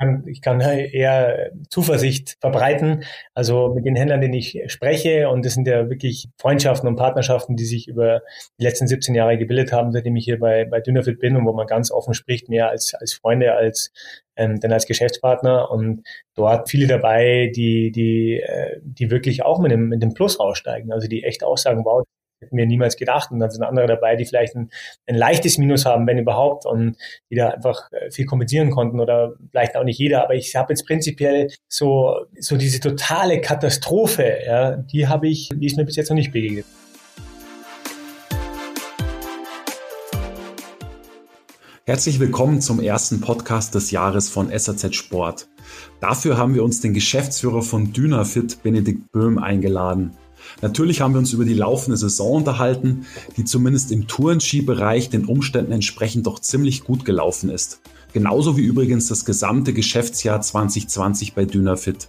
kann, ich kann eher Zuversicht verbreiten. Also mit den Händlern, denen ich spreche, und das sind ja wirklich Freundschaften und Partnerschaften, die sich über die letzten 17 Jahre gebildet haben, seitdem ich hier bei, bei Dynafit bin und wo man ganz offen spricht, mehr als, als Freunde, als ähm, denn als Geschäftspartner. Und dort viele dabei, die, die, äh, die wirklich auch mit dem, mit dem Plus raussteigen. Also die echt auch sagen, wow, hätten wir niemals gedacht. Und dann sind andere dabei, die vielleicht ein, ein leichtes Minus haben, wenn überhaupt, und die da einfach äh, viel kompensieren konnten oder vielleicht auch nicht jeder. Aber ich habe jetzt prinzipiell so, so diese totale Katastrophe, ja, die habe ich, die ist mir bis jetzt noch nicht begegnet. Herzlich willkommen zum ersten Podcast des Jahres von SAZ Sport. Dafür haben wir uns den Geschäftsführer von Dynafit, Benedikt Böhm, eingeladen. Natürlich haben wir uns über die laufende Saison unterhalten, die zumindest im Tourenski-Bereich den Umständen entsprechend doch ziemlich gut gelaufen ist. Genauso wie übrigens das gesamte Geschäftsjahr 2020 bei Dynafit.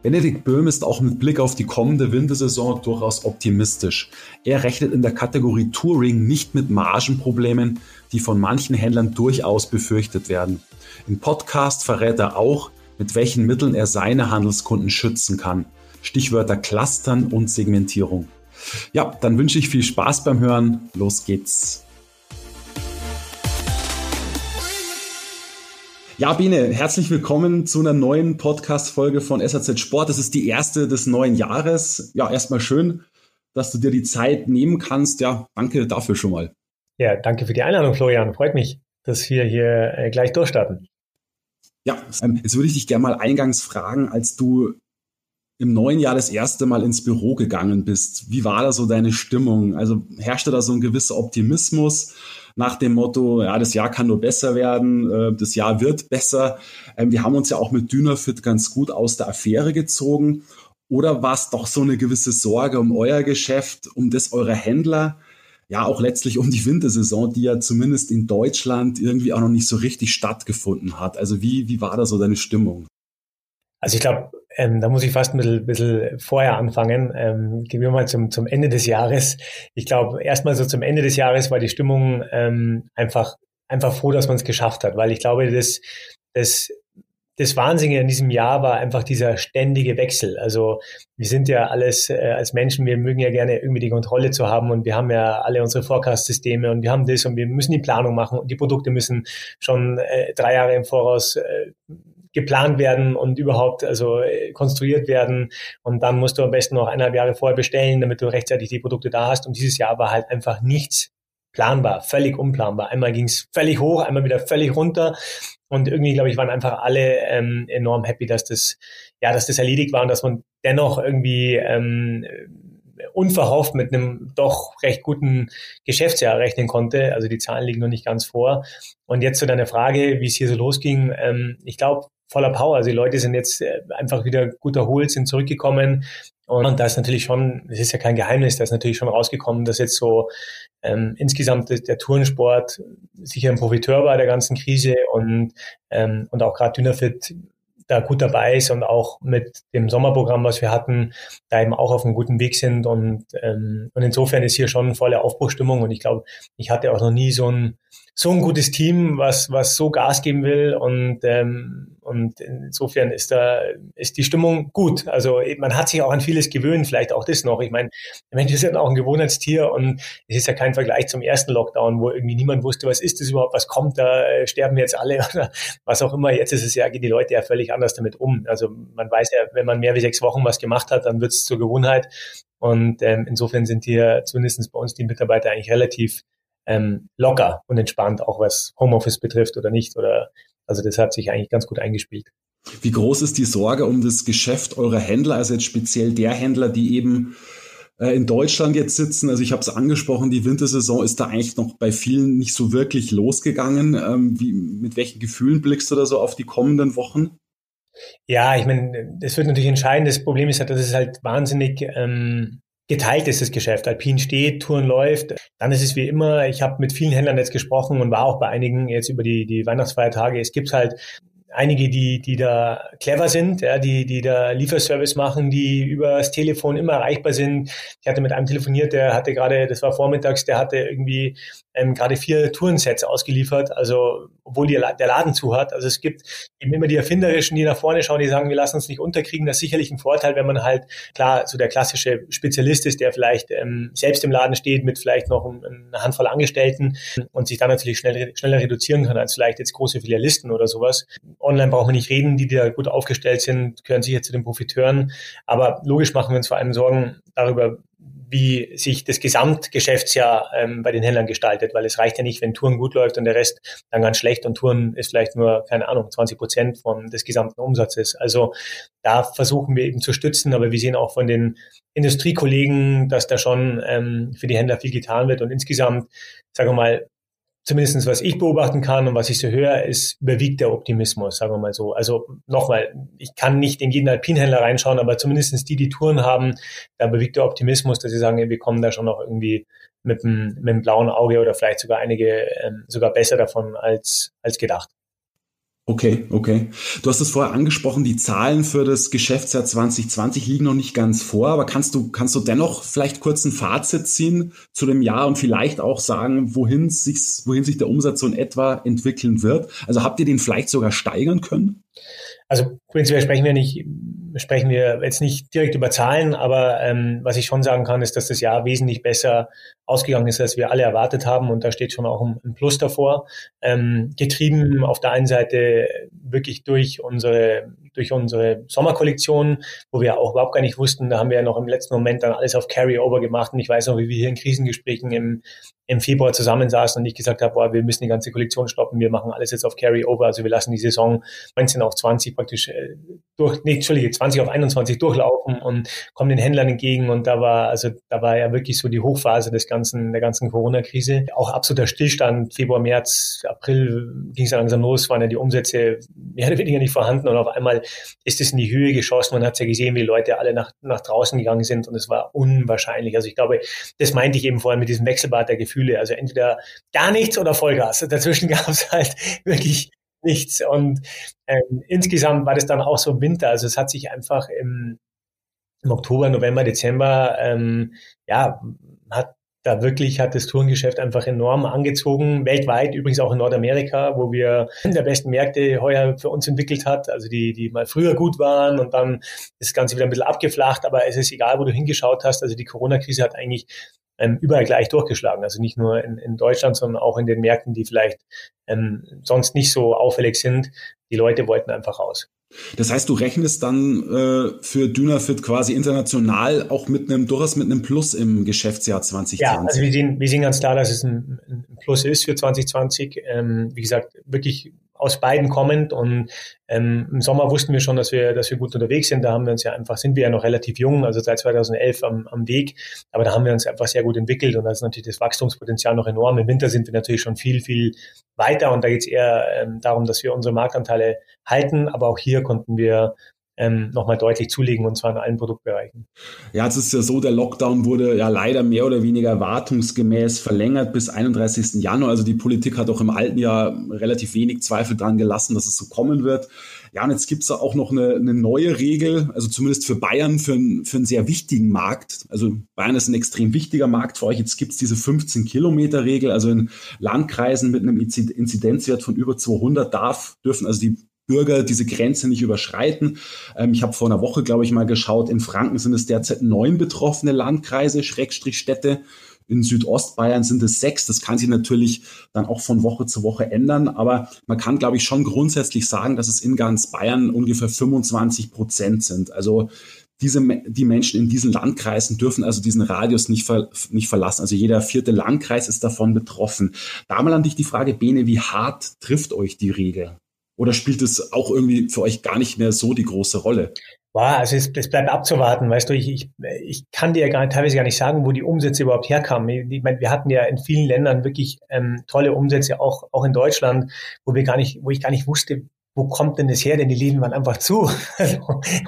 Benedikt Böhm ist auch mit Blick auf die kommende Wintersaison durchaus optimistisch. Er rechnet in der Kategorie Touring nicht mit Margenproblemen, die von manchen Händlern durchaus befürchtet werden. Im Podcast verrät er auch, mit welchen Mitteln er seine Handelskunden schützen kann. Stichwörter Clustern und Segmentierung. Ja, dann wünsche ich viel Spaß beim Hören. Los geht's. Ja, Biene, herzlich willkommen zu einer neuen Podcast-Folge von SAZ Sport. Das ist die erste des neuen Jahres. Ja, erstmal schön, dass du dir die Zeit nehmen kannst. Ja, danke dafür schon mal. Ja, danke für die Einladung, Florian. Freut mich, dass wir hier äh, gleich durchstarten. Ja, ähm, jetzt würde ich dich gerne mal eingangs fragen, als du im neuen Jahr das erste Mal ins Büro gegangen bist. Wie war da so deine Stimmung? Also herrschte da so ein gewisser Optimismus nach dem Motto, ja, das Jahr kann nur besser werden, äh, das Jahr wird besser. Ähm, wir haben uns ja auch mit Dynafit ganz gut aus der Affäre gezogen. Oder war es doch so eine gewisse Sorge um euer Geschäft, um das eurer Händler? Ja, auch letztlich um die Wintersaison, die ja zumindest in Deutschland irgendwie auch noch nicht so richtig stattgefunden hat. Also wie, wie war da so deine Stimmung? Also ich glaube, ähm, da muss ich fast ein bisschen, bisschen vorher anfangen. Ähm, gehen wir mal zum, zum Ende des Jahres. Ich glaube, erstmal so zum Ende des Jahres war die Stimmung ähm, einfach, einfach froh, dass man es geschafft hat, weil ich glaube, das, das, das Wahnsinnige in diesem Jahr war einfach dieser ständige Wechsel. Also wir sind ja alles äh, als Menschen, wir mögen ja gerne irgendwie die Kontrolle zu haben und wir haben ja alle unsere Forecast-Systeme und wir haben das und wir müssen die Planung machen und die Produkte müssen schon äh, drei Jahre im Voraus äh, geplant werden und überhaupt also äh, konstruiert werden. Und dann musst du am besten noch eineinhalb Jahre vorher bestellen, damit du rechtzeitig die Produkte da hast. Und dieses Jahr war halt einfach nichts planbar, völlig unplanbar. Einmal ging es völlig hoch, einmal wieder völlig runter. Und irgendwie, glaube ich, waren einfach alle ähm, enorm happy, dass das, ja, dass das erledigt war und dass man dennoch irgendwie ähm, unverhofft mit einem doch recht guten Geschäftsjahr rechnen konnte. Also die Zahlen liegen noch nicht ganz vor. Und jetzt zu deiner Frage, wie es hier so losging. Ähm, ich glaube, voller Power. Also die Leute sind jetzt äh, einfach wieder gut erholt, sind zurückgekommen. Und da ist natürlich schon, es ist ja kein Geheimnis, da ist natürlich schon rausgekommen, dass jetzt so ähm, insgesamt der Tourensport sicher ein Profiteur war der ganzen Krise und, ähm, und auch gerade Dynafit da gut dabei ist und auch mit dem Sommerprogramm, was wir hatten, da eben auch auf einem guten Weg sind. Und, ähm, und insofern ist hier schon volle Aufbruchstimmung. Und ich glaube, ich hatte auch noch nie so ein so ein gutes Team, was, was so Gas geben will und, ähm, und insofern ist da, ist die Stimmung gut. Also man hat sich auch an vieles gewöhnt, vielleicht auch das noch. Ich meine, der Mensch ist ja auch ein Gewohnheitstier und es ist ja kein Vergleich zum ersten Lockdown, wo irgendwie niemand wusste, was ist das überhaupt, was kommt da, äh, sterben jetzt alle oder was auch immer. Jetzt ist es ja, gehen die Leute ja völlig anders damit um. Also man weiß ja, wenn man mehr wie sechs Wochen was gemacht hat, dann wird es zur Gewohnheit. Und ähm, insofern sind hier zumindest bei uns die Mitarbeiter eigentlich relativ ähm, locker und entspannt, auch was Homeoffice betrifft oder nicht. Oder also das hat sich eigentlich ganz gut eingespielt. Wie groß ist die Sorge um das Geschäft eurer Händler, also jetzt speziell der Händler, die eben äh, in Deutschland jetzt sitzen? Also ich habe es angesprochen, die Wintersaison ist da eigentlich noch bei vielen nicht so wirklich losgegangen. Ähm, wie, mit welchen Gefühlen blickst du da so auf die kommenden Wochen? Ja, ich meine, das wird natürlich entscheiden. Das Problem ist halt, dass es halt wahnsinnig ähm, geteilt ist das Geschäft. Alpin steht, Touren läuft. Dann ist es wie immer, ich habe mit vielen Händlern jetzt gesprochen und war auch bei einigen jetzt über die, die Weihnachtsfeiertage. Es gibt halt einige, die, die da clever sind, ja, die, die da Lieferservice machen, die über das Telefon immer erreichbar sind. Ich hatte mit einem telefoniert, der hatte gerade, das war vormittags, der hatte irgendwie ähm, gerade vier Tourensets ausgeliefert, also obwohl die, der Laden zu hat. Also es gibt eben immer die Erfinderischen, die nach vorne schauen, die sagen, wir lassen uns nicht unterkriegen. Das ist sicherlich ein Vorteil, wenn man halt klar so der klassische Spezialist ist, der vielleicht ähm, selbst im Laden steht mit vielleicht noch eine Handvoll Angestellten und sich dann natürlich schnell, schneller reduzieren kann als vielleicht jetzt große Filialisten oder sowas. Online brauchen wir nicht reden, die, die da gut aufgestellt sind, gehören sicher zu den Profiteuren. Aber logisch machen wir uns vor allem Sorgen darüber, wie sich das Gesamtgeschäftsjahr ähm, bei den Händlern gestaltet, weil es reicht ja nicht, wenn Touren gut läuft und der Rest dann ganz schlecht und Touren ist vielleicht nur, keine Ahnung, 20 Prozent von des gesamten Umsatzes. Also da versuchen wir eben zu stützen, aber wir sehen auch von den Industriekollegen, dass da schon ähm, für die Händler viel getan wird und insgesamt, sagen wir mal, zumindestens was ich beobachten kann und was ich so höre, ist überwiegt der Optimismus, sagen wir mal so. Also nochmal, ich kann nicht in jeden Alpinhändler reinschauen, aber zumindestens die, die Touren haben, da überwiegt der Optimismus, dass sie sagen, wir kommen da schon noch irgendwie mit einem, mit einem blauen Auge oder vielleicht sogar einige ähm, sogar besser davon als, als gedacht. Okay, okay. Du hast es vorher angesprochen, die Zahlen für das Geschäftsjahr 2020 liegen noch nicht ganz vor, aber kannst du, kannst du dennoch vielleicht kurz ein Fazit ziehen zu dem Jahr und vielleicht auch sagen, wohin sich, wohin sich der Umsatz so in etwa entwickeln wird? Also habt ihr den vielleicht sogar steigern können? Also prinzipiell sprechen wir nicht, sprechen wir jetzt nicht direkt über Zahlen, aber ähm, was ich schon sagen kann, ist, dass das Jahr wesentlich besser ausgegangen ist, als wir alle erwartet haben. Und da steht schon auch ein, Plus davor. Ähm, getrieben auf der einen Seite wirklich durch unsere, durch unsere Sommerkollektion, wo wir auch überhaupt gar nicht wussten, da haben wir ja noch im letzten Moment dann alles auf Carry-Over gemacht. Und ich weiß noch, wie wir hier in Krisengesprächen im, im Februar zusammensaßen und ich gesagt habe, boah, wir müssen die ganze Kollektion stoppen, wir machen alles jetzt auf Carry-Over, also wir lassen die Saison 19 auf 20 praktisch äh, durch, nee, Entschuldige, 20 auf 21 durchlaufen und kommen den Händlern entgegen und da war, also da war ja wirklich so die Hochphase des ganzen, der ganzen Corona-Krise. Auch absoluter Stillstand, Februar, März, April ging es ja langsam los, waren ja die Umsätze mehr oder weniger nicht vorhanden und auf einmal ist es in die Höhe geschossen. Man hat ja gesehen, wie Leute alle nach, nach draußen gegangen sind und es war unwahrscheinlich. Also ich glaube, das meinte ich eben vorhin mit diesem Wechselbad der Gefühle Gefühle. Also entweder gar nichts oder Vollgas. Dazwischen gab es halt wirklich nichts. Und ähm, insgesamt war das dann auch so im Winter. Also es hat sich einfach im, im Oktober, November, Dezember, ähm, ja, hat da wirklich hat das Tourengeschäft einfach enorm angezogen, weltweit, übrigens auch in Nordamerika, wo wir der besten Märkte heuer für uns entwickelt hat, also die, die mal früher gut waren und dann ist das Ganze wieder ein bisschen abgeflacht, aber es ist egal, wo du hingeschaut hast, also die Corona-Krise hat eigentlich ähm, überall gleich durchgeschlagen. Also nicht nur in, in Deutschland, sondern auch in den Märkten, die vielleicht ähm, sonst nicht so auffällig sind. Die Leute wollten einfach raus. Das heißt, du rechnest dann äh, für Dynafit quasi international auch mit einem durchaus mit einem Plus im Geschäftsjahr 2020. Ja, also wir sehen, wir sehen ganz klar, dass es ein, ein Plus ist für 2020. Ähm, wie gesagt, wirklich aus beiden kommend. Und ähm, im Sommer wussten wir schon, dass wir, dass wir gut unterwegs sind. Da haben wir uns ja einfach, sind wir ja noch relativ jung, also seit 2011 am, am Weg, aber da haben wir uns einfach sehr gut entwickelt. Und da ist natürlich das Wachstumspotenzial noch enorm. Im Winter sind wir natürlich schon viel, viel weiter. Und da geht es eher ähm, darum, dass wir unsere Marktanteile halten, aber auch hier konnten wir ähm, nochmal deutlich zulegen und zwar in allen Produktbereichen. Ja, es ist ja so, der Lockdown wurde ja leider mehr oder weniger erwartungsgemäß verlängert bis 31. Januar. Also die Politik hat auch im alten Jahr relativ wenig Zweifel dran gelassen, dass es so kommen wird. Ja, und jetzt gibt es da auch noch eine, eine, neue Regel, also zumindest für Bayern, für, ein, für einen sehr wichtigen Markt. Also Bayern ist ein extrem wichtiger Markt für euch. Jetzt gibt es diese 15-Kilometer-Regel, also in Landkreisen mit einem Inzidenzwert von über 200 darf, dürfen also die Bürger diese Grenze nicht überschreiten. Ähm, ich habe vor einer Woche, glaube ich, mal geschaut, in Franken sind es derzeit neun betroffene Landkreise, Schrägstrich Städte. In Südostbayern sind es sechs. Das kann sich natürlich dann auch von Woche zu Woche ändern. Aber man kann, glaube ich, schon grundsätzlich sagen, dass es in ganz Bayern ungefähr 25 Prozent sind. Also diese, die Menschen in diesen Landkreisen dürfen also diesen Radius nicht, ver, nicht verlassen. Also jeder vierte Landkreis ist davon betroffen. Da mal an dich die Frage, Bene, wie hart trifft euch die Regel? Oder spielt es auch irgendwie für euch gar nicht mehr so die große Rolle? Wow, also es, es bleibt abzuwarten, weißt du, ich, ich, ich kann dir gar, teilweise gar nicht sagen, wo die Umsätze überhaupt herkamen. Ich meine, wir hatten ja in vielen Ländern wirklich ähm, tolle Umsätze, auch, auch in Deutschland, wo wir gar nicht, wo ich gar nicht wusste, wo kommt denn das her? Denn die Läden waren einfach zu. Also,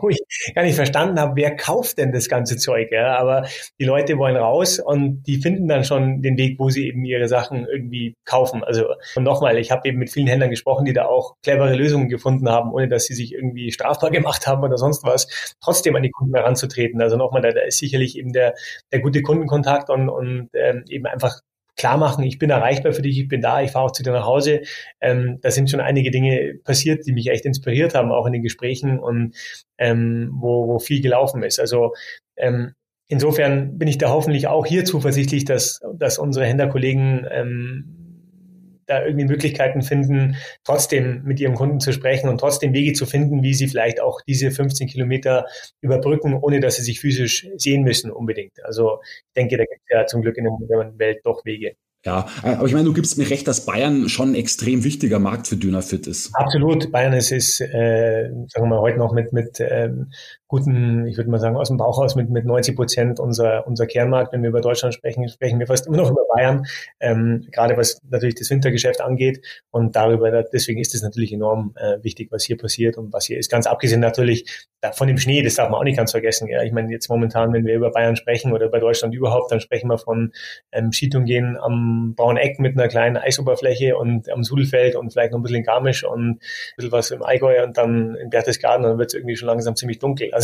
wo ich gar nicht verstanden habe, wer kauft denn das ganze Zeug? Ja? Aber die Leute wollen raus und die finden dann schon den Weg, wo sie eben ihre Sachen irgendwie kaufen. Also und nochmal, ich habe eben mit vielen Händlern gesprochen, die da auch clevere Lösungen gefunden haben, ohne dass sie sich irgendwie strafbar gemacht haben oder sonst was, trotzdem an die Kunden heranzutreten. Also nochmal, da, da ist sicherlich eben der, der gute Kundenkontakt und, und ähm, eben einfach klar machen, ich bin erreichbar für dich, ich bin da, ich fahre auch zu dir nach Hause. Ähm, da sind schon einige Dinge passiert, die mich echt inspiriert haben, auch in den Gesprächen und ähm, wo, wo viel gelaufen ist. Also ähm, insofern bin ich da hoffentlich auch hier zuversichtlich, dass, dass unsere Händlerkollegen ähm, da irgendwie Möglichkeiten finden, trotzdem mit ihrem Kunden zu sprechen und trotzdem Wege zu finden, wie sie vielleicht auch diese 15 Kilometer überbrücken, ohne dass sie sich physisch sehen müssen unbedingt. Also ich denke, da gibt es ja zum Glück in der modernen Welt doch Wege. Ja, aber ich meine, du gibst mir recht, dass Bayern schon ein extrem wichtiger Markt für Dynafit ist. Absolut. Bayern ist, ist äh, sagen wir mal, heute noch mit, mit ähm, guten, ich würde mal sagen, aus dem Bauch aus mit, mit 90 Prozent unser, unser Kernmarkt. Wenn wir über Deutschland sprechen, sprechen wir fast immer noch über Bayern, ähm, gerade was natürlich das Wintergeschäft angeht. Und darüber, deswegen ist es natürlich enorm äh, wichtig, was hier passiert und was hier ist. Ganz abgesehen natürlich von dem Schnee, das darf man auch nicht ganz vergessen. Ja. Ich meine, jetzt momentan, wenn wir über Bayern sprechen oder bei Deutschland überhaupt, dann sprechen wir von ähm, Skitouren am Braunen Eck mit einer kleinen Eisoberfläche und am Sudelfeld und vielleicht noch ein bisschen in Garmisch und ein bisschen was im Allgäu und dann in Berchtesgaden, dann wird es irgendwie schon langsam ziemlich dunkel. Also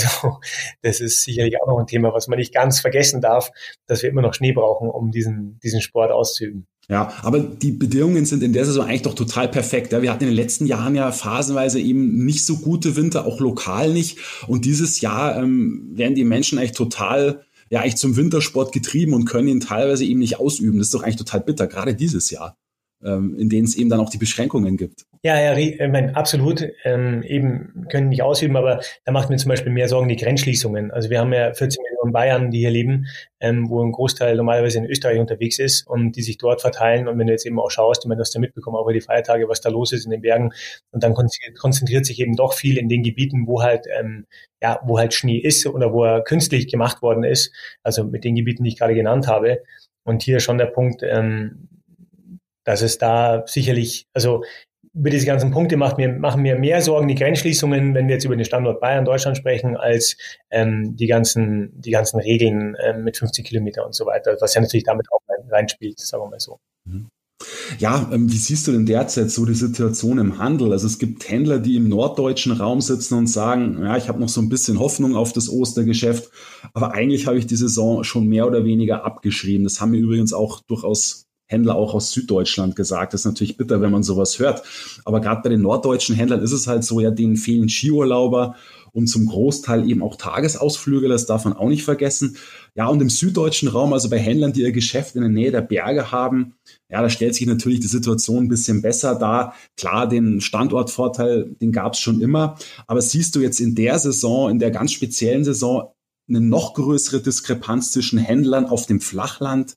das ist sicherlich auch noch ein Thema, was man nicht ganz vergessen darf, dass wir immer noch Schnee brauchen, um diesen, diesen Sport auszuüben. Ja, aber die Bedingungen sind in der Saison eigentlich doch total perfekt. Ja, wir hatten in den letzten Jahren ja phasenweise eben nicht so gute Winter, auch lokal nicht. Und dieses Jahr ähm, werden die Menschen eigentlich total, ja, eigentlich zum Wintersport getrieben und können ihn teilweise eben nicht ausüben. Das ist doch eigentlich total bitter, gerade dieses Jahr in denen es eben dann auch die Beschränkungen gibt. Ja, ja, ich meine, absolut. Ähm, eben können nicht ausüben, aber da macht mir zum Beispiel mehr Sorgen die Grenzschließungen. Also wir haben ja 14 Millionen Bayern, die hier leben, ähm, wo ein Großteil normalerweise in Österreich unterwegs ist und die sich dort verteilen. Und wenn du jetzt eben auch schaust, ich meine, das da mitbekommen, auch über die Feiertage, was da los ist in den Bergen. Und dann konzentriert sich eben doch viel in den Gebieten, wo halt, ähm, ja, wo halt Schnee ist oder wo er künstlich gemacht worden ist. Also mit den Gebieten, die ich gerade genannt habe. Und hier schon der Punkt, ähm, dass es da sicherlich, also über diese ganzen Punkte macht mir, machen mir mehr Sorgen die Grenzschließungen, wenn wir jetzt über den Standort Bayern, Deutschland sprechen, als ähm, die ganzen, die ganzen Regeln ähm, mit 50 Kilometer und so weiter, was ja natürlich damit auch reinspielt, sagen wir mal so. Mhm. Ja, ähm, wie siehst du denn derzeit so die Situation im Handel? Also es gibt Händler, die im norddeutschen Raum sitzen und sagen, ja, ich habe noch so ein bisschen Hoffnung auf das Ostergeschäft, aber eigentlich habe ich die Saison schon mehr oder weniger abgeschrieben. Das haben mir übrigens auch durchaus Händler auch aus Süddeutschland gesagt. Das ist natürlich bitter, wenn man sowas hört. Aber gerade bei den norddeutschen Händlern ist es halt so, ja, denen fehlen Skiurlauber und zum Großteil eben auch Tagesausflüge, das darf man auch nicht vergessen. Ja, und im süddeutschen Raum, also bei Händlern, die ihr Geschäft in der Nähe der Berge haben, ja, da stellt sich natürlich die Situation ein bisschen besser dar. Klar, den Standortvorteil, den gab es schon immer. Aber siehst du jetzt in der Saison, in der ganz speziellen Saison, eine noch größere Diskrepanz zwischen Händlern auf dem Flachland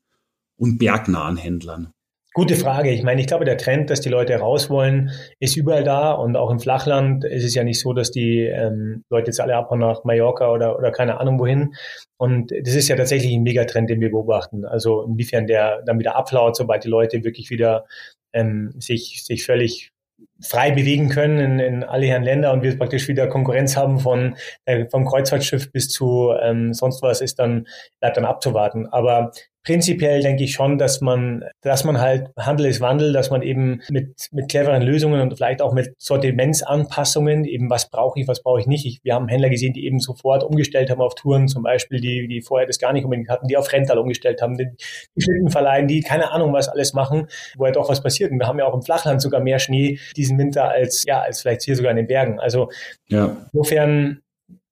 und bergnahen Händlern? Gute Frage. Ich meine, ich glaube, der Trend, dass die Leute raus wollen, ist überall da. Und auch im Flachland ist es ja nicht so, dass die ähm, Leute jetzt alle abhauen nach Mallorca oder, oder keine Ahnung wohin. Und das ist ja tatsächlich ein Megatrend, den wir beobachten. Also inwiefern der dann wieder abflaut, sobald die Leute wirklich wieder ähm, sich, sich völlig frei bewegen können in, in alle Herren Länder und wir praktisch wieder Konkurrenz haben von äh, vom Kreuzfahrtschiff bis zu ähm, sonst was ist dann bleibt dann abzuwarten. Aber prinzipiell denke ich schon, dass man, dass man halt Handel ist Wandel, dass man eben mit, mit cleveren Lösungen und vielleicht auch mit Sortimentsanpassungen, eben was brauche ich, was brauche ich nicht. Ich, wir haben Händler gesehen, die eben sofort umgestellt haben auf Touren, zum Beispiel, die, die vorher das gar nicht unbedingt hatten, die auf Rental umgestellt haben, die, die Schlitten verleihen, die keine Ahnung was alles machen, wo ja doch was passiert. Und wir haben ja auch im Flachland sogar mehr Schnee diesen Winter als, ja, als vielleicht hier sogar in den Bergen. Also ja. insofern,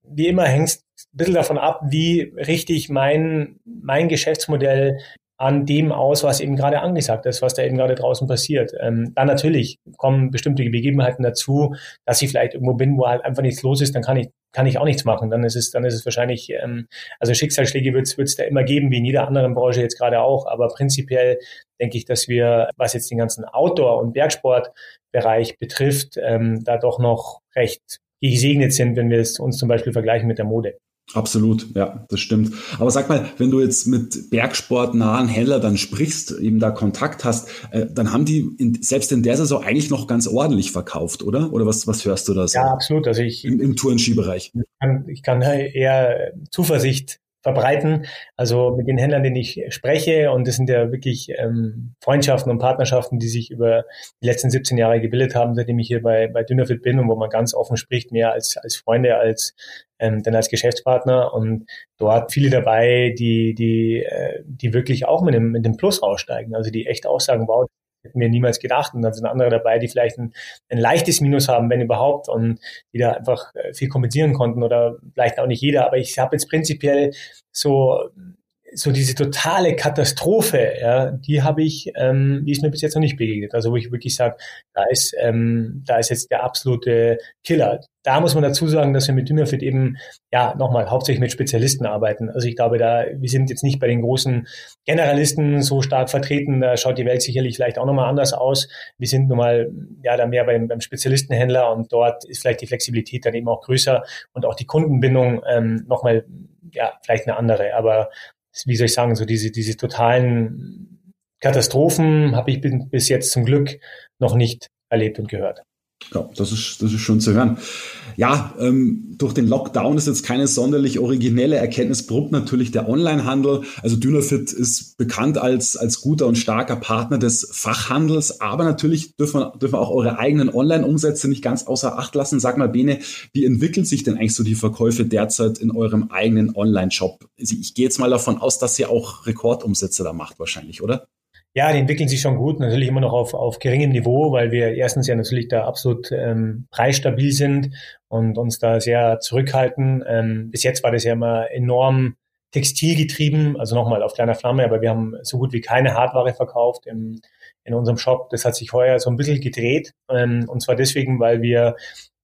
wie immer hängt ein bisschen davon ab, wie richtig mein, mein Geschäftsmodell an dem aus, was eben gerade angesagt ist, was da eben gerade draußen passiert. Ähm, dann natürlich kommen bestimmte Begebenheiten dazu, dass ich vielleicht irgendwo bin, wo halt einfach nichts los ist, dann kann ich kann ich auch nichts machen. Dann ist es, dann ist es wahrscheinlich, ähm, also Schicksalsschläge wird es da immer geben, wie in jeder anderen Branche jetzt gerade auch. Aber prinzipiell denke ich, dass wir, was jetzt den ganzen Outdoor- und Bergsportbereich betrifft, ähm, da doch noch recht gesegnet sind, wenn wir es uns zum Beispiel vergleichen mit der Mode. Absolut, ja, das stimmt. Aber sag mal, wenn du jetzt mit bergsportnahen Händlern dann sprichst, eben da Kontakt hast, äh, dann haben die in, selbst in der Saison eigentlich noch ganz ordentlich verkauft, oder? Oder was, was hörst du da so? Ja, absolut. Also ich im, im Tourenskibereich. Ich kann, ich kann eher Zuversicht verbreiten. Also mit den Händlern, denen ich spreche, und das sind ja wirklich ähm, Freundschaften und Partnerschaften, die sich über die letzten 17 Jahre gebildet haben, seitdem ich hier bei, bei Dynafit bin und wo man ganz offen spricht, mehr als, als Freunde, als ähm, denn als Geschäftspartner. Und dort viele dabei, die, die, äh, die wirklich auch mit dem, mit dem Plus aussteigen, also die echt auch sagen, wow, hätten wir niemals gedacht. Und dann sind andere dabei, die vielleicht ein, ein leichtes Minus haben, wenn überhaupt, und die da einfach äh, viel kompensieren konnten oder vielleicht auch nicht jeder. Aber ich habe jetzt prinzipiell so so diese totale Katastrophe, ja, die habe ich, ähm, die ist mir bis jetzt noch nicht begegnet. Also wo ich wirklich sage, da ist, ähm, da ist jetzt der absolute Killer. Da muss man dazu sagen, dass wir mit Dynafit eben, ja, nochmal, hauptsächlich mit Spezialisten arbeiten. Also ich glaube, da, wir sind jetzt nicht bei den großen Generalisten so stark vertreten. Da schaut die Welt sicherlich vielleicht auch nochmal anders aus. Wir sind nun mal, ja, da mehr beim, beim Spezialistenhändler und dort ist vielleicht die Flexibilität dann eben auch größer und auch die Kundenbindung ähm, nochmal, ja, vielleicht eine andere. Aber wie soll ich sagen, so diese, diese totalen Katastrophen habe ich bis jetzt zum Glück noch nicht erlebt und gehört. Ja, das ist, das ist schön zu hören. Ja, ähm, durch den Lockdown ist jetzt keine sonderlich originelle Erkenntnis, brummt natürlich der Onlinehandel. Also Dynafit ist bekannt als, als guter und starker Partner des Fachhandels, aber natürlich dürfen, dürfen auch eure eigenen Online-Umsätze nicht ganz außer Acht lassen. Sag mal, Bene, wie entwickeln sich denn eigentlich so die Verkäufe derzeit in eurem eigenen Online-Shop? Ich gehe jetzt mal davon aus, dass ihr auch Rekordumsätze da macht wahrscheinlich, oder? Ja, die entwickeln sich schon gut, natürlich immer noch auf, auf geringem Niveau, weil wir erstens ja natürlich da absolut ähm, preisstabil sind und uns da sehr zurückhalten. Ähm, bis jetzt war das ja immer enorm textilgetrieben, also nochmal auf kleiner Flamme, aber wir haben so gut wie keine Hardware verkauft im, in unserem Shop. Das hat sich heuer so ein bisschen gedreht ähm, und zwar deswegen, weil wir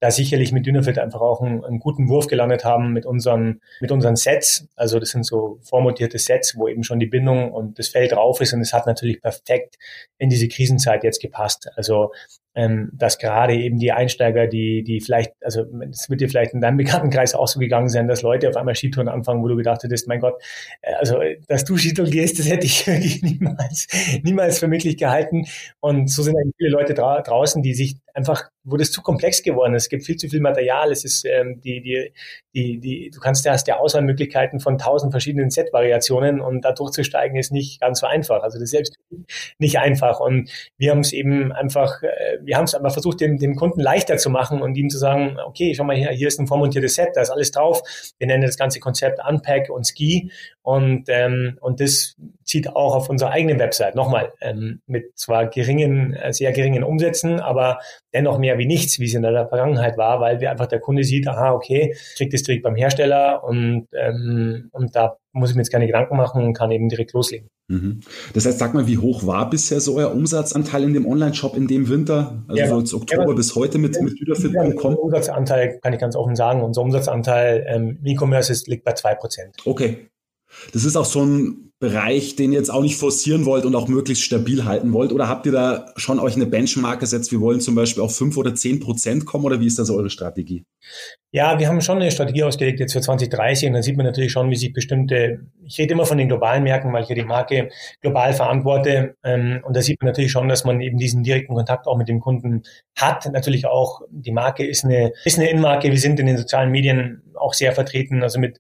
da sicherlich mit Dynafit einfach auch einen, einen, guten Wurf gelandet haben mit unseren, mit unseren Sets. Also das sind so vormontierte Sets, wo eben schon die Bindung und das Fell drauf ist und es hat natürlich perfekt in diese Krisenzeit jetzt gepasst. Also ähm, dass gerade eben die Einsteiger, die, die vielleicht, also es wird dir vielleicht in deinem Bekanntenkreis auch so gegangen sein, dass Leute auf einmal Skitouren anfangen, wo du gedacht hättest, mein Gott, äh, also dass du Skitouren gehst, das hätte ich wirklich niemals, niemals für möglich gehalten. Und so sind eigentlich viele Leute dra draußen, die sich einfach, wo das zu komplex geworden ist. Es gibt viel zu viel Material. Es ist ähm, die, die, die, die, du kannst, hast ja Auswahlmöglichkeiten von tausend verschiedenen Set-Variationen und da durchzusteigen ist nicht ganz so einfach. Also das ist selbst nicht einfach. Und wir haben es eben einfach, äh, wir haben es aber versucht, dem, dem Kunden leichter zu machen und ihm zu sagen, okay, schau mal hier, hier ist ein vormontiertes Set, da ist alles drauf. Wir nennen das ganze Konzept Unpack und Ski und, ähm, und das zieht auch auf unserer eigenen Website nochmal ähm, mit zwar geringen, äh, sehr geringen Umsätzen, aber dennoch mehr wie nichts, wie es in der Vergangenheit war, weil wir einfach der Kunde sieht, aha, okay, kriegt es direkt beim Hersteller und, ähm, und da muss ich mir jetzt keine Gedanken machen und kann eben direkt loslegen. Mhm. Das heißt, sag mal, wie hoch war bisher so euer Umsatzanteil in dem Online-Shop in dem Winter? Also ja, so jetzt Oktober ja, bis heute mit, mit Süderfit.com? Ja, Umsatzanteil kann ich ganz offen sagen. Unser Umsatzanteil ähm, E-Commerce liegt bei zwei Prozent. Okay. Das ist auch so ein Bereich, den ihr jetzt auch nicht forcieren wollt und auch möglichst stabil halten wollt? Oder habt ihr da schon euch eine Benchmark gesetzt? Wir wollen zum Beispiel auf fünf oder zehn Prozent kommen oder wie ist da so eure Strategie? Ja, wir haben schon eine Strategie ausgelegt jetzt für 2030 und dann sieht man natürlich schon, wie sich bestimmte, ich rede immer von den globalen Märkten, weil ich ja die Marke global verantworte ähm, und da sieht man natürlich schon, dass man eben diesen direkten Kontakt auch mit dem Kunden hat. Natürlich auch, die Marke ist eine, ist eine Innenmarke, wir sind in den sozialen Medien auch sehr vertreten, also mit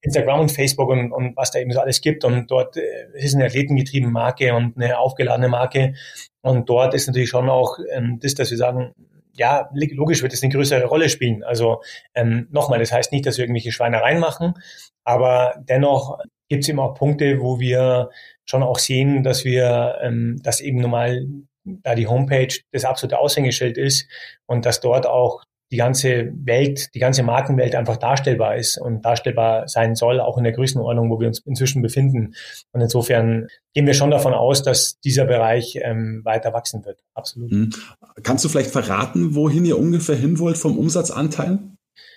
Instagram und Facebook und, und was da eben so alles gibt. Und dort äh, ist eine athletengetriebene Marke und eine aufgeladene Marke. Und dort ist natürlich schon auch ähm, das, dass wir sagen, ja, logisch wird es eine größere Rolle spielen. Also ähm, nochmal, das heißt nicht, dass wir irgendwelche Schweinereien machen, aber dennoch gibt es eben auch Punkte, wo wir schon auch sehen, dass wir, ähm, dass eben normal da die Homepage das absolute Aushängeschild ist und dass dort auch die ganze Welt, die ganze Markenwelt einfach darstellbar ist und darstellbar sein soll, auch in der Größenordnung, wo wir uns inzwischen befinden. Und insofern gehen wir schon davon aus, dass dieser Bereich ähm, weiter wachsen wird. Absolut. Mhm. Kannst du vielleicht verraten, wohin ihr ungefähr hin wollt vom Umsatzanteil?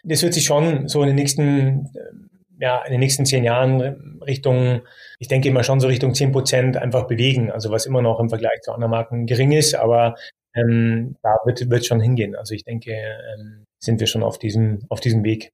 Das wird sich schon so in den nächsten, ja, in den nächsten zehn Jahren Richtung, ich denke immer schon so Richtung zehn Prozent einfach bewegen. Also was immer noch im Vergleich zu anderen Marken gering ist, aber ähm, da wird, wird schon hingehen. Also ich denke, ähm, sind wir schon auf diesem, auf diesem Weg.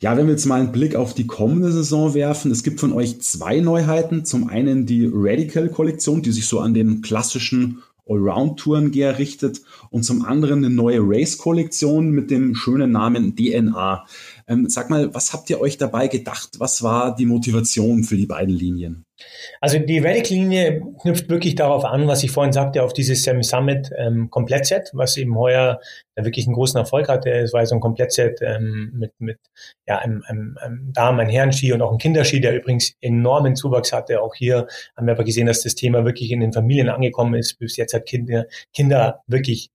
Ja, wenn wir jetzt mal einen Blick auf die kommende Saison werfen, es gibt von euch zwei Neuheiten. Zum einen die Radical-Kollektion, die sich so an den klassischen Allround-Touren gerichtet und zum anderen eine neue Race-Kollektion mit dem schönen Namen DNA. Ähm, sag mal, was habt ihr euch dabei gedacht? Was war die Motivation für die beiden Linien? Also die Radic-Linie knüpft wirklich darauf an, was ich vorhin sagte, auf dieses Sam Summit ähm, Komplettset, was eben heuer ja, wirklich einen großen Erfolg hatte. Es war so ein Komplettset ähm, mit, mit ja, einem, einem, einem Damen-, einem Herrenski und auch einem Kinderski, der übrigens enormen Zuwachs hatte. Auch hier haben wir aber gesehen, dass das Thema wirklich in den Familien angekommen ist. Bis jetzt hat Kinder, Kinder wirklich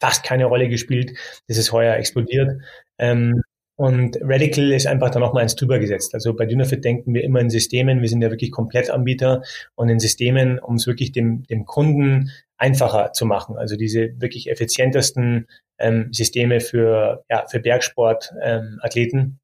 fast keine Rolle gespielt. Das ist heuer explodiert. Ähm, und Radical ist einfach da nochmal eins drüber gesetzt. Also bei Dynafit denken wir immer in Systemen. Wir sind ja wirklich Komplettanbieter und in Systemen, um es wirklich dem, dem Kunden einfacher zu machen. Also diese wirklich effizientesten ähm, Systeme für, ja, für Bergsportathleten. Ähm,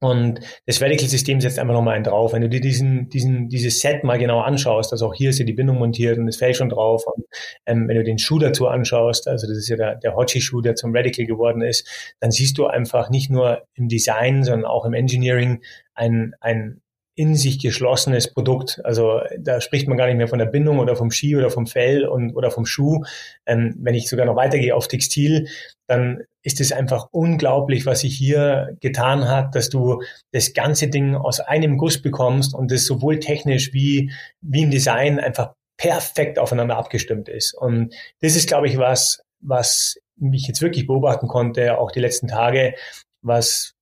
und das Vertical-System setzt einfach nochmal einen drauf. Wenn du dir diesen, diesen, dieses Set mal genau anschaust, also auch hier ist ja die Bindung montiert und das fällt schon drauf. Und ähm, wenn du den Schuh dazu anschaust, also das ist ja der, der Hochi-Schuh, der zum Radical geworden ist, dann siehst du einfach nicht nur im Design, sondern auch im Engineering ein, ein in sich geschlossenes Produkt. Also da spricht man gar nicht mehr von der Bindung oder vom Ski oder vom Fell und, oder vom Schuh. Ähm, wenn ich sogar noch weitergehe auf Textil, dann ist es einfach unglaublich, was sich hier getan hat, dass du das ganze Ding aus einem Guss bekommst und das sowohl technisch wie, wie im Design einfach perfekt aufeinander abgestimmt ist. Und das ist, glaube ich, was, was mich jetzt wirklich beobachten konnte, auch die letzten Tage, was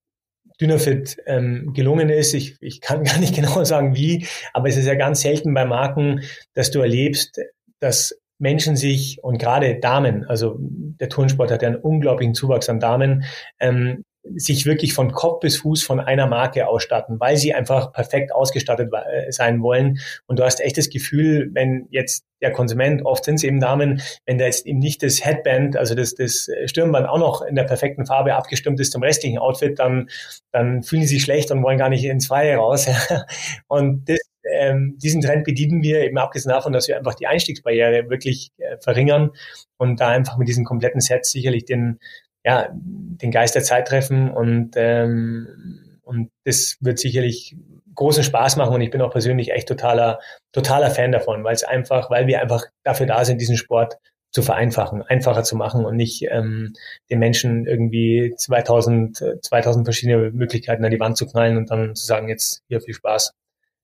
Dynafit ähm, gelungen ist. Ich, ich kann gar nicht genau sagen, wie, aber es ist ja ganz selten bei Marken, dass du erlebst, dass Menschen sich und gerade Damen, also der Turnsport hat ja einen unglaublichen Zuwachs an Damen, ähm, sich wirklich von Kopf bis Fuß von einer Marke ausstatten, weil sie einfach perfekt ausgestattet äh, sein wollen. Und du hast echt das Gefühl, wenn jetzt der Konsument, oft sind es eben Damen, wenn da jetzt eben nicht das Headband, also das, das Stirnband auch noch in der perfekten Farbe abgestimmt ist zum restlichen Outfit, dann, dann fühlen sie sich schlecht und wollen gar nicht ins Freie raus. und das, ähm, diesen Trend bedienen wir eben abgesehen davon, dass wir einfach die Einstiegsbarriere wirklich äh, verringern und da einfach mit diesen kompletten Sets sicherlich den, ja, den Geist der Zeit treffen und, ähm, und das wird sicherlich großen Spaß machen und ich bin auch persönlich echt totaler, totaler Fan davon, weil es einfach, weil wir einfach dafür da sind, diesen Sport zu vereinfachen, einfacher zu machen und nicht ähm, den Menschen irgendwie 2000, 2000 verschiedene Möglichkeiten an die Wand zu knallen und dann zu sagen, jetzt hier viel Spaß,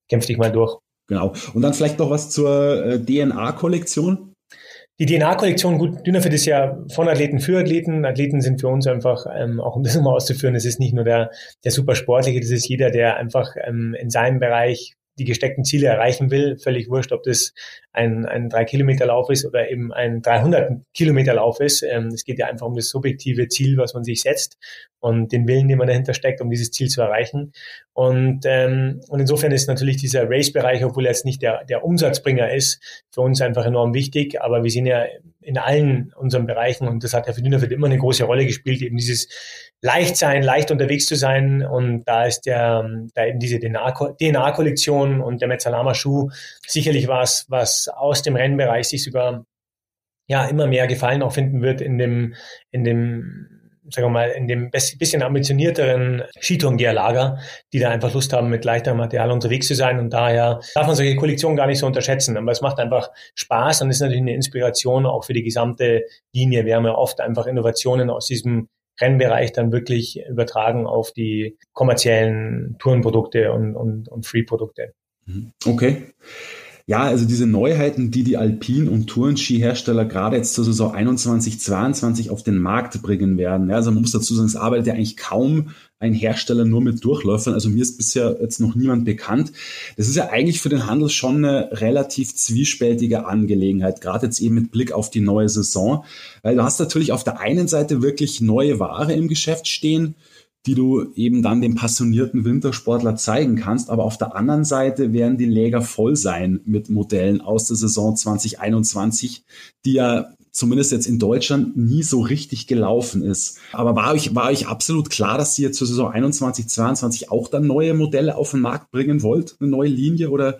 kämpf dich mal durch. Genau. Und dann vielleicht noch was zur äh, DNA-Kollektion. Die DNA-Kollektion, gut, Dynafit ist ja von Athleten für Athleten. Athleten sind für uns einfach, ähm, auch um das mal auszuführen, es ist nicht nur der, der Supersportliche, das ist jeder, der einfach ähm, in seinem Bereich die gesteckten Ziele erreichen will, völlig wurscht, ob das ein, ein 3-Kilometer-Lauf ist oder eben ein 300-Kilometer-Lauf ist. Ähm, es geht ja einfach um das subjektive Ziel, was man sich setzt und den Willen, den man dahinter steckt, um dieses Ziel zu erreichen. Und, ähm, und insofern ist natürlich dieser Race-Bereich, obwohl er jetzt nicht der, der Umsatzbringer ist, für uns einfach enorm wichtig. Aber wir sehen ja in allen unseren Bereichen, und das hat ja für Dynafit immer eine große Rolle gespielt, eben dieses leicht sein, leicht unterwegs zu sein. Und da ist der, da eben diese DNA-Kollektion und der Mezzalama-Schuh sicherlich was, was aus dem Rennbereich sich sogar ja immer mehr Gefallen auch finden wird in dem, in dem sagen wir mal, in dem bisschen ambitionierteren Skitourengeherlager, die da einfach Lust haben, mit leichterem Material unterwegs zu sein. Und daher darf man solche Kollektionen gar nicht so unterschätzen. Aber es macht einfach Spaß und ist natürlich eine Inspiration auch für die gesamte Linie. Wir haben ja oft einfach Innovationen aus diesem Rennbereich dann wirklich übertragen auf die kommerziellen Tourenprodukte und, und, und Free-Produkte. Mhm. Okay. Ja, also diese Neuheiten, die die Alpin- und Tourenski-Hersteller gerade jetzt zur Saison 21, 22 auf den Markt bringen werden. Ja, also man muss dazu sagen, es arbeitet ja eigentlich kaum ein Hersteller nur mit Durchläufern. Also mir ist bisher jetzt noch niemand bekannt. Das ist ja eigentlich für den Handel schon eine relativ zwiespältige Angelegenheit, gerade jetzt eben mit Blick auf die neue Saison. Weil du hast natürlich auf der einen Seite wirklich neue Ware im Geschäft stehen, die du eben dann dem passionierten Wintersportler zeigen kannst. Aber auf der anderen Seite werden die Läger voll sein mit Modellen aus der Saison 2021, die ja zumindest jetzt in Deutschland nie so richtig gelaufen ist. Aber war euch, war euch absolut klar, dass ihr zur Saison 21, 22 auch dann neue Modelle auf den Markt bringen wollt? Eine neue Linie oder,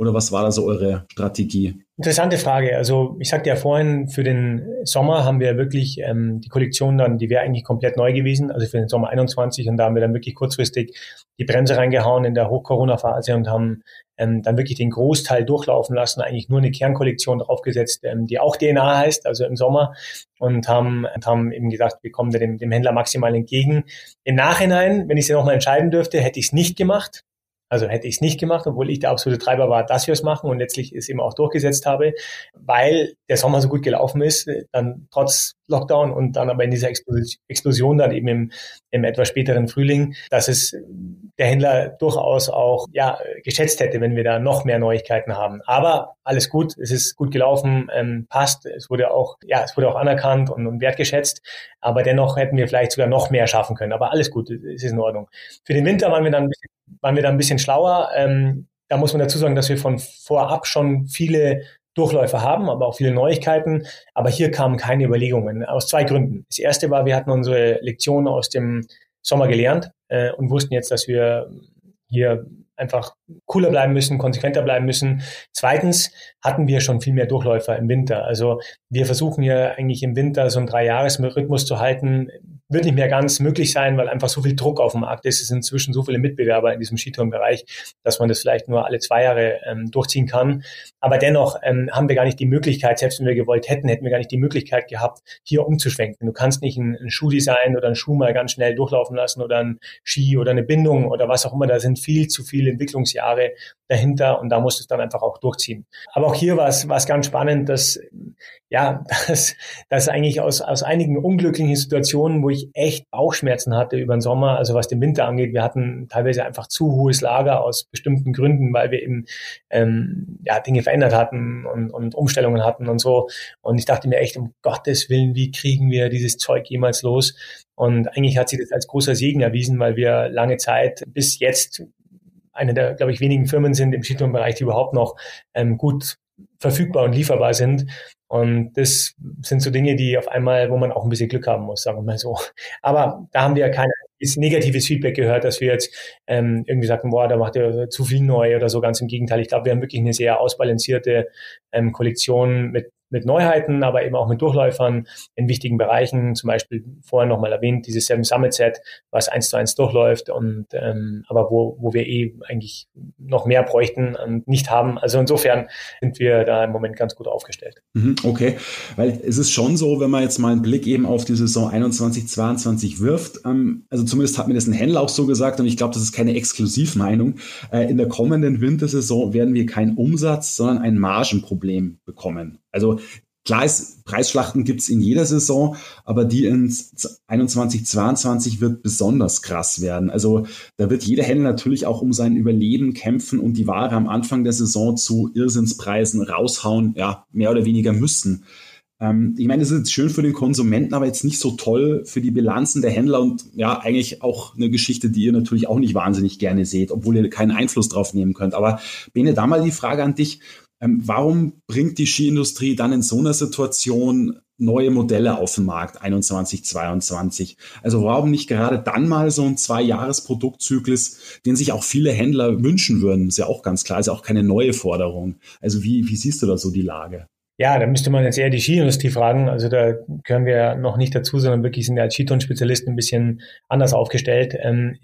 Oder was war da so eure Strategie? Interessante Frage. Also ich sagte ja vorhin, für den Sommer haben wir wirklich ähm, die Kollektion dann, die wäre eigentlich komplett neu gewesen, also für den Sommer 21 und da haben wir dann wirklich kurzfristig die Bremse reingehauen in der Hoch-Corona-Phase und haben ähm, dann wirklich den Großteil durchlaufen lassen, eigentlich nur eine Kernkollektion draufgesetzt, ähm, die auch DNA heißt, also im Sommer und haben, haben eben gesagt, wir kommen dem, dem Händler maximal entgegen. Im Nachhinein, wenn ich es ja nochmal entscheiden dürfte, hätte ich es nicht gemacht, also hätte ich es nicht gemacht, obwohl ich der absolute Treiber war, dass wir es machen und letztlich es eben auch durchgesetzt habe, weil der Sommer so gut gelaufen ist, dann trotz Lockdown und dann aber in dieser Explosion dann eben im, im etwas späteren Frühling, dass es der Händler durchaus auch ja geschätzt hätte, wenn wir da noch mehr Neuigkeiten haben. Aber alles gut, es ist gut gelaufen, ähm, passt, es wurde auch ja es wurde auch anerkannt und, und wertgeschätzt, aber dennoch hätten wir vielleicht sogar noch mehr schaffen können. Aber alles gut, es ist in Ordnung. Für den Winter waren wir dann waren wir da ein bisschen schlauer. Ähm, da muss man dazu sagen, dass wir von vorab schon viele Durchläufer haben, aber auch viele Neuigkeiten. Aber hier kamen keine Überlegungen aus zwei Gründen. Das erste war, wir hatten unsere Lektion aus dem Sommer gelernt äh, und wussten jetzt, dass wir hier einfach cooler bleiben müssen, konsequenter bleiben müssen. Zweitens hatten wir schon viel mehr Durchläufer im Winter. Also wir versuchen ja eigentlich im Winter so einen Drei-Jahres-Rhythmus zu halten, wird nicht mehr ganz möglich sein, weil einfach so viel Druck auf dem Markt ist. Es sind inzwischen so viele Mitbewerber in diesem Skitourenbereich, dass man das vielleicht nur alle zwei Jahre ähm, durchziehen kann. Aber dennoch ähm, haben wir gar nicht die Möglichkeit, selbst wenn wir gewollt hätten, hätten wir gar nicht die Möglichkeit gehabt, hier umzuschwenken. Du kannst nicht ein, ein Schuhdesign oder ein Schuh mal ganz schnell durchlaufen lassen oder ein Ski oder eine Bindung oder was auch immer. Da sind viel zu viele Entwicklungsjahre dahinter und da musst du es dann einfach auch durchziehen. Aber auch hier war es, ganz spannend, dass ja, dass, dass eigentlich aus, aus einigen unglücklichen Situationen, wo ich echt Bauchschmerzen hatte über den Sommer, also was den Winter angeht, wir hatten teilweise einfach zu hohes Lager aus bestimmten Gründen, weil wir eben ähm, ja, Dinge verändert hatten und, und Umstellungen hatten und so. Und ich dachte mir echt, um Gottes Willen, wie kriegen wir dieses Zeug jemals los? Und eigentlich hat sich das als großer Segen erwiesen, weil wir lange Zeit bis jetzt eine der, glaube ich, wenigen Firmen sind im Skitourenbereich, die überhaupt noch ähm, gut verfügbar und lieferbar sind. Und das sind so Dinge, die auf einmal, wo man auch ein bisschen Glück haben muss, sagen wir mal so. Aber da haben wir ja kein negatives Feedback gehört, dass wir jetzt ähm, irgendwie sagten, boah, da macht ihr zu viel neu oder so. Ganz im Gegenteil. Ich glaube, wir haben wirklich eine sehr ausbalancierte ähm, Kollektion mit mit Neuheiten, aber eben auch mit Durchläufern in wichtigen Bereichen. Zum Beispiel vorher nochmal erwähnt, dieses Seven Summit Set, was eins zu eins durchläuft und ähm, aber wo, wo wir eh eigentlich noch mehr bräuchten und nicht haben. Also insofern sind wir da im Moment ganz gut aufgestellt. Mhm, okay, weil es ist schon so, wenn man jetzt mal einen Blick eben auf die Saison 21, 22 wirft, ähm, also zumindest hat mir das ein Händler auch so gesagt und ich glaube, das ist keine Exklusivmeinung. Äh, in der kommenden Wintersaison werden wir keinen Umsatz, sondern ein Margenproblem bekommen. Also klar ist, Preisschlachten gibt's in jeder Saison, aber die in 21, 22 wird besonders krass werden. Also da wird jeder Händler natürlich auch um sein Überleben kämpfen und die Ware am Anfang der Saison zu Irrsinnspreisen raushauen, ja, mehr oder weniger müssen. Ähm, ich meine, das ist schön für den Konsumenten, aber jetzt nicht so toll für die Bilanzen der Händler und ja, eigentlich auch eine Geschichte, die ihr natürlich auch nicht wahnsinnig gerne seht, obwohl ihr keinen Einfluss drauf nehmen könnt. Aber Bene, da mal die Frage an dich. Ähm, warum bringt die Skiindustrie dann in so einer Situation neue Modelle auf den Markt 21, 22? Also warum nicht gerade dann mal so ein Zwei-Jahres-Produktzyklus, den sich auch viele Händler wünschen würden? Ist ja auch ganz klar, ist ja auch keine neue Forderung. Also wie, wie siehst du da so die Lage? Ja, da müsste man jetzt eher die Skiindustrie fragen. Also da gehören wir noch nicht dazu, sondern wirklich sind wir als Skiton-Spezialisten ein bisschen anders aufgestellt. Ähm,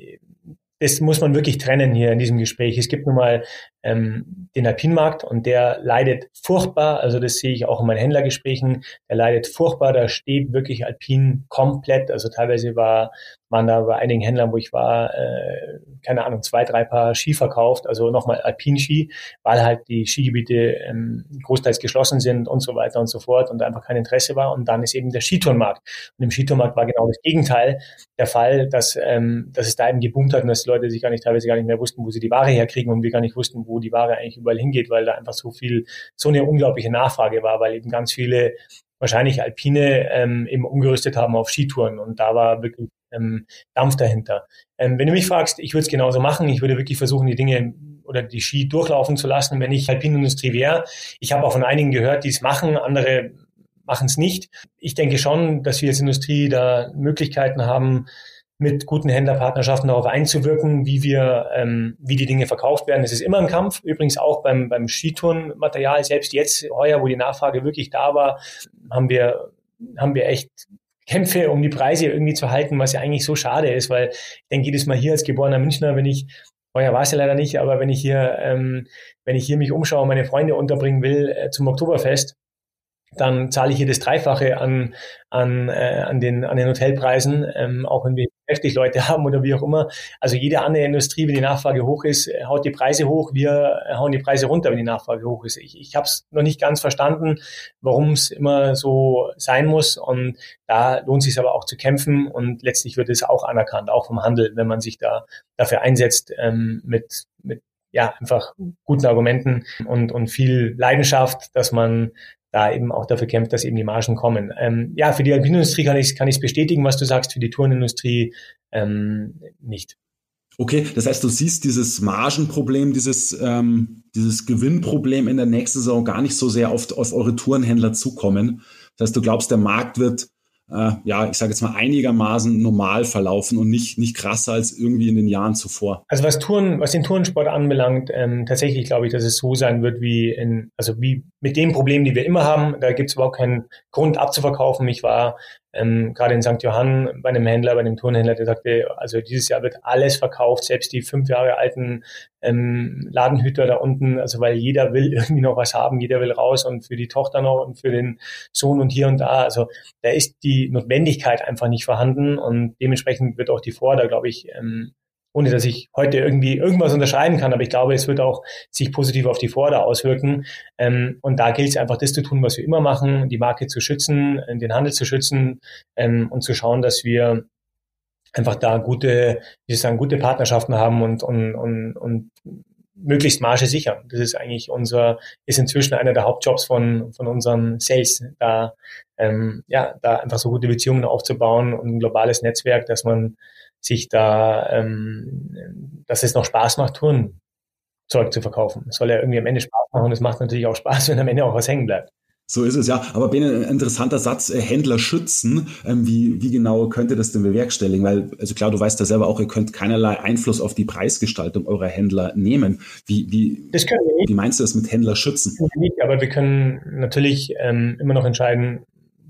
das muss man wirklich trennen hier in diesem Gespräch. Es gibt nun mal ähm, den Alpinmarkt und der leidet furchtbar. Also das sehe ich auch in meinen Händlergesprächen. Der leidet furchtbar. Da steht wirklich Alpin komplett. Also teilweise war man da bei einigen Händlern, wo ich war, äh, keine Ahnung, zwei, drei Paar Ski verkauft, also nochmal Alpinski, weil halt die Skigebiete ähm, großteils geschlossen sind und so weiter und so fort und einfach kein Interesse war. Und dann ist eben der Skitourenmarkt. Und im Skitourenmarkt war genau das Gegenteil der Fall, dass, ähm, dass es da eben geboomt hat und dass die Leute sich gar nicht teilweise gar nicht mehr wussten, wo sie die Ware herkriegen und wir gar nicht wussten, wo wo die Ware eigentlich überall hingeht, weil da einfach so viel, so eine unglaubliche Nachfrage war, weil eben ganz viele wahrscheinlich Alpine ähm, eben umgerüstet haben auf Skitouren und da war wirklich ähm, Dampf dahinter. Ähm, wenn du mich fragst, ich würde es genauso machen. Ich würde wirklich versuchen, die Dinge oder die Ski durchlaufen zu lassen, wenn ich Alpinindustrie wäre. Ich habe auch von einigen gehört, die es machen, andere machen es nicht. Ich denke schon, dass wir als Industrie da Möglichkeiten haben, mit guten Händlerpartnerschaften darauf einzuwirken, wie wir, ähm, wie die Dinge verkauft werden. Es ist immer ein Kampf. Übrigens auch beim, beim Skitourenmaterial. Selbst jetzt, heuer, wo die Nachfrage wirklich da war, haben wir, haben wir echt Kämpfe, um die Preise irgendwie zu halten, was ja eigentlich so schade ist, weil ich denke jedes Mal hier als geborener Münchner, wenn ich Heuer war es ja leider nicht, aber wenn ich hier, ähm, wenn ich hier mich umschaue und meine Freunde unterbringen will äh, zum Oktoberfest, dann zahle ich hier das Dreifache an, an, äh, an, den, an den Hotelpreisen, ähm, auch wenn wir heftig Leute haben oder wie auch immer. Also jede andere Industrie, wenn die Nachfrage hoch ist, äh, haut die Preise hoch, wir äh, hauen die Preise runter, wenn die Nachfrage hoch ist. Ich, ich habe es noch nicht ganz verstanden, warum es immer so sein muss und da lohnt sich aber auch zu kämpfen und letztlich wird es auch anerkannt, auch vom Handel, wenn man sich da dafür einsetzt ähm, mit, mit ja, einfach guten Argumenten und, und viel Leidenschaft, dass man da eben auch dafür kämpft, dass eben die Margen kommen. Ähm, ja, für die Alpinindustrie kann ich es kann bestätigen, was du sagst, für die Tourenindustrie ähm, nicht. Okay, das heißt, du siehst dieses Margenproblem, dieses, ähm, dieses Gewinnproblem in der nächsten Saison gar nicht so sehr auf, auf eure Tourenhändler zukommen. Das heißt, du glaubst, der Markt wird äh, ja, ich sage jetzt mal einigermaßen normal verlaufen und nicht, nicht krasser als irgendwie in den Jahren zuvor. Also was Touren, was den Tourensport anbelangt, ähm, tatsächlich glaube ich, dass es so sein wird wie in, also wie mit dem Problem, die wir immer haben. Da gibt es überhaupt keinen Grund abzuverkaufen. Ich war ähm, gerade in St. Johann bei einem Händler, bei einem Turnhändler, der sagte, also dieses Jahr wird alles verkauft, selbst die fünf Jahre alten ähm, Ladenhüter da unten, also weil jeder will irgendwie noch was haben, jeder will raus und für die Tochter noch und für den Sohn und hier und da. Also da ist die Notwendigkeit einfach nicht vorhanden und dementsprechend wird auch die Vorder, glaube ich, ähm, ohne dass ich heute irgendwie irgendwas unterschreiben kann, aber ich glaube, es wird auch sich positiv auf die Vorder auswirken. Ähm, und da gilt es einfach, das zu tun, was wir immer machen, die Marke zu schützen, den Handel zu schützen ähm, und zu schauen, dass wir einfach da gute, wie ich sagen, gute Partnerschaften haben und, und, und, und möglichst Marge sichern. Das ist eigentlich unser, ist inzwischen einer der Hauptjobs von, von unseren Sales, da, ähm, ja, da einfach so gute Beziehungen aufzubauen und ein globales Netzwerk, dass man sich da, ähm, dass es noch Spaß macht, Tourenzeug zu verkaufen. Es soll ja irgendwie am Ende Spaß machen und es macht natürlich auch Spaß, wenn am Ende auch was hängen bleibt. So ist es ja. Aber Ben, ein interessanter Satz, äh, Händler schützen. Ähm, wie, wie genau könnt ihr das denn bewerkstelligen? Weil, also klar, du weißt ja selber auch, ihr könnt keinerlei Einfluss auf die Preisgestaltung eurer Händler nehmen. Wie, wie, das können wir nicht. wie meinst du das mit Händler schützen? Nicht, aber wir können natürlich ähm, immer noch entscheiden,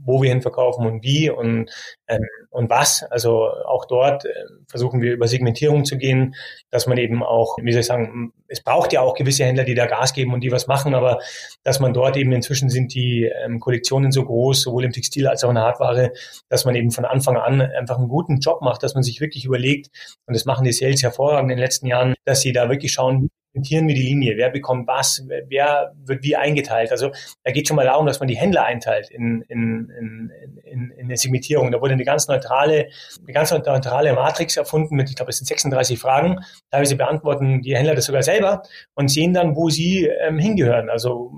wo wir hin verkaufen und wie und, ähm, und was. Also auch dort äh, versuchen wir über Segmentierung zu gehen, dass man eben auch, wie soll ich sagen, es braucht ja auch gewisse Händler, die da Gas geben und die was machen, aber dass man dort eben inzwischen sind die ähm, Kollektionen so groß, sowohl im Textil als auch in der Hardware, dass man eben von Anfang an einfach einen guten Job macht, dass man sich wirklich überlegt, und das machen die Sales hervorragend in den letzten Jahren, dass sie da wirklich schauen, segmentieren wir die Linie, wer bekommt was, wer wird wie eingeteilt. Also da geht schon mal darum, dass man die Händler einteilt in, in, in, in, in der Segmentierung. Da wurde eine ganz neutrale, eine ganz neutrale Matrix erfunden mit, ich glaube, es sind 36 Fragen. Teilweise beantworten die Händler das sogar selber und sehen dann, wo sie ähm, hingehören. Also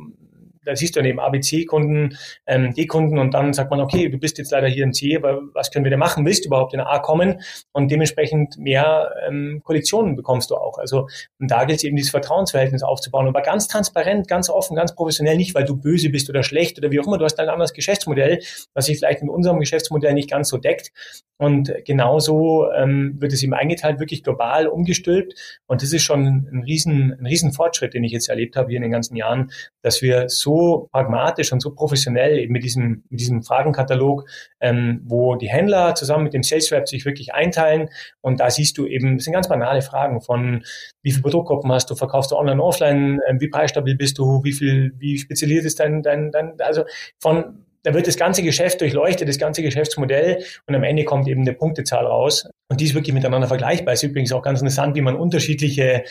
da siehst du neben ABC-Kunden, ähm, D-Kunden und dann sagt man, okay, du bist jetzt leider hier in C, aber was können wir denn machen? Willst du überhaupt in A kommen? Und dementsprechend mehr ähm, Kollektionen bekommst du auch. Also und da gilt es eben, dieses Vertrauensverhältnis aufzubauen. Aber ganz transparent, ganz offen, ganz professionell, nicht weil du böse bist oder schlecht oder wie auch immer. Du hast ein anderes Geschäftsmodell, was sich vielleicht mit unserem Geschäftsmodell nicht ganz so deckt. Und genauso ähm, wird es eben eingeteilt, wirklich global umgestülpt. Und das ist schon ein riesen, ein riesen Fortschritt, den ich jetzt erlebt habe hier in den ganzen Jahren, dass wir so pragmatisch und so professionell eben mit diesem, mit diesem Fragenkatalog, ähm, wo die Händler zusammen mit dem Sales Rep sich wirklich einteilen. Und da siehst du eben, das sind ganz banale Fragen von, wie viele Produktgruppen hast du, verkaufst du online, offline, äh, wie preisstabil bist du, wie viel, wie spezialisiert ist dein, dein, dein, also von da wird das ganze Geschäft durchleuchtet, das ganze Geschäftsmodell und am Ende kommt eben eine Punktezahl raus. Und die ist wirklich miteinander vergleichbar. Ist übrigens auch ganz interessant, wie man unterschiedliche,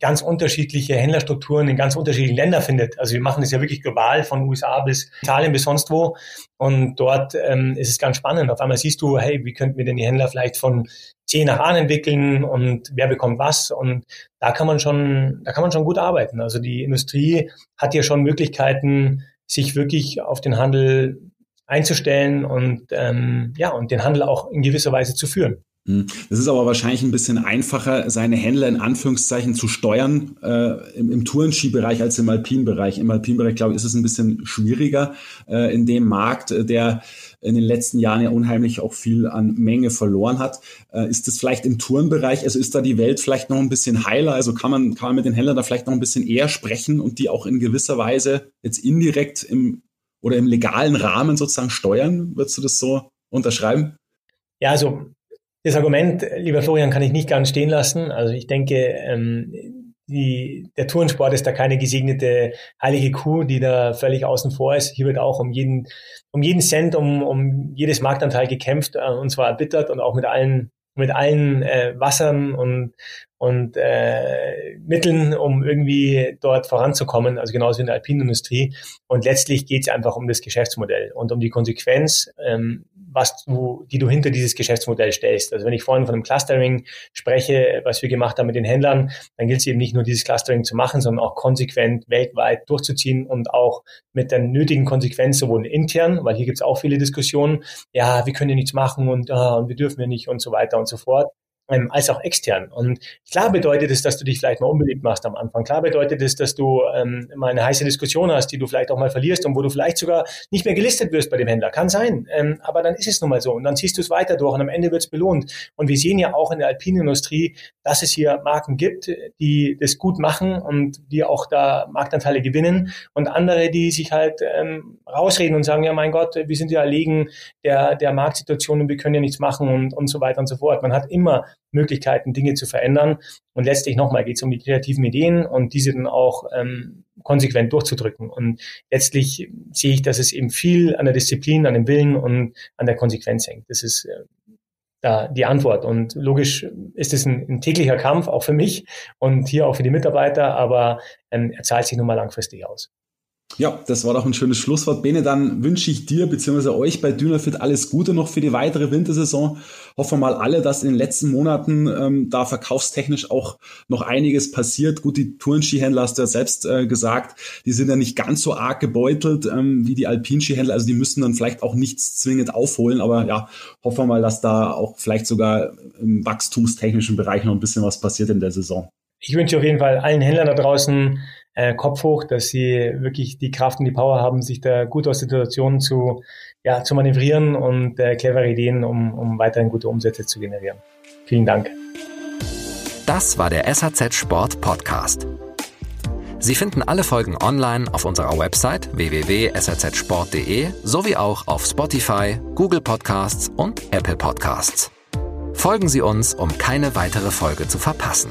ganz unterschiedliche Händlerstrukturen in ganz unterschiedlichen Ländern findet. Also wir machen das ja wirklich global von USA bis Italien bis sonst wo. Und dort ähm, ist es ganz spannend. Auf einmal siehst du, hey, wie könnten wir denn die Händler vielleicht von C nach A entwickeln und wer bekommt was? Und da kann man schon, da kann man schon gut arbeiten. Also die Industrie hat ja schon Möglichkeiten, sich wirklich auf den Handel einzustellen und ähm, ja und den Handel auch in gewisser Weise zu führen. Hm. Es ist aber wahrscheinlich ein bisschen einfacher, seine Händler in Anführungszeichen zu steuern äh, im, im Tourenski-Bereich als im Alpin-Bereich. Im Alpin-Bereich, glaube ich, ist es ein bisschen schwieriger äh, in dem Markt, äh, der in den letzten Jahren ja unheimlich auch viel an Menge verloren hat. Äh, ist das vielleicht im Tourenbereich, also ist da die Welt vielleicht noch ein bisschen heiler? Also kann man, kann man mit den Händlern da vielleicht noch ein bisschen eher sprechen und die auch in gewisser Weise jetzt indirekt im oder im legalen Rahmen sozusagen steuern? Würdest du das so unterschreiben? Ja, also das Argument, lieber Florian, kann ich nicht ganz stehen lassen. Also ich denke, ähm, die, der Tourensport ist da keine gesegnete heilige Kuh, die da völlig außen vor ist. Hier wird auch um jeden, um jeden Cent, um, um jedes Marktanteil gekämpft äh, und zwar erbittert und auch mit allen mit allen äh, Wassern und, und äh, Mitteln, um irgendwie dort voranzukommen, also genauso wie in der Alpinindustrie. Und letztlich geht es einfach um das Geschäftsmodell und um die Konsequenz, ähm, was du, die du hinter dieses Geschäftsmodell stellst. Also wenn ich vorhin von einem Clustering spreche, was wir gemacht haben mit den Händlern, dann gilt es eben nicht nur dieses Clustering zu machen, sondern auch konsequent weltweit durchzuziehen und auch mit der nötigen Konsequenz sowohl intern, weil hier gibt es auch viele Diskussionen, ja, wir können ja nichts machen und, ah, und wir dürfen ja nicht und so weiter und so fort ähm, als auch extern. Und klar bedeutet es, dass du dich vielleicht mal unbeliebt machst am Anfang. Klar bedeutet es, dass du ähm, mal eine heiße Diskussion hast, die du vielleicht auch mal verlierst und wo du vielleicht sogar nicht mehr gelistet wirst bei dem Händler. Kann sein. Ähm, aber dann ist es nun mal so. Und dann ziehst du es weiter durch und am Ende wird es belohnt. Und wir sehen ja auch in der Alpinindustrie, dass es hier Marken gibt, die das gut machen und die auch da Marktanteile gewinnen und andere, die sich halt ähm, rausreden und sagen, ja mein Gott, wir sind ja erlegen der, der Marktsituation und wir können ja nichts machen und, und so weiter und so fort. Man hat immer Möglichkeiten, Dinge zu verändern. Und letztlich nochmal geht es um die kreativen Ideen und diese dann auch ähm, konsequent durchzudrücken. Und letztlich sehe ich, dass es eben viel an der Disziplin, an dem Willen und an der Konsequenz hängt. Das ist äh, da die Antwort. Und logisch ist es ein, ein, täglicher Kampf, auch für mich und hier auch für die Mitarbeiter, aber ähm, er zahlt sich nun mal langfristig aus. Ja, das war doch ein schönes Schlusswort. Bene, dann wünsche ich dir bzw. euch bei Dynafit alles Gute noch für die weitere Wintersaison. Hoffen wir mal alle, dass in den letzten Monaten ähm, da verkaufstechnisch auch noch einiges passiert. Gut, die Tourenskihändler hast du ja selbst äh, gesagt, die sind ja nicht ganz so arg gebeutelt ähm, wie die Alpinskihändler. Also die müssen dann vielleicht auch nichts zwingend aufholen. Aber ja, hoffen wir mal, dass da auch vielleicht sogar im wachstumstechnischen Bereich noch ein bisschen was passiert in der Saison. Ich wünsche auf jeden Fall allen Händlern da draußen äh, Kopf hoch, dass sie wirklich die Kraft und die Power haben, sich da gut aus der Situation zu, ja, zu manövrieren und äh, clevere Ideen, um, um weiterhin gute Umsätze zu generieren. Vielen Dank. Das war der SAZ Sport Podcast. Sie finden alle Folgen online auf unserer Website www.sazsport.de sowie auch auf Spotify, Google Podcasts und Apple Podcasts. Folgen Sie uns, um keine weitere Folge zu verpassen.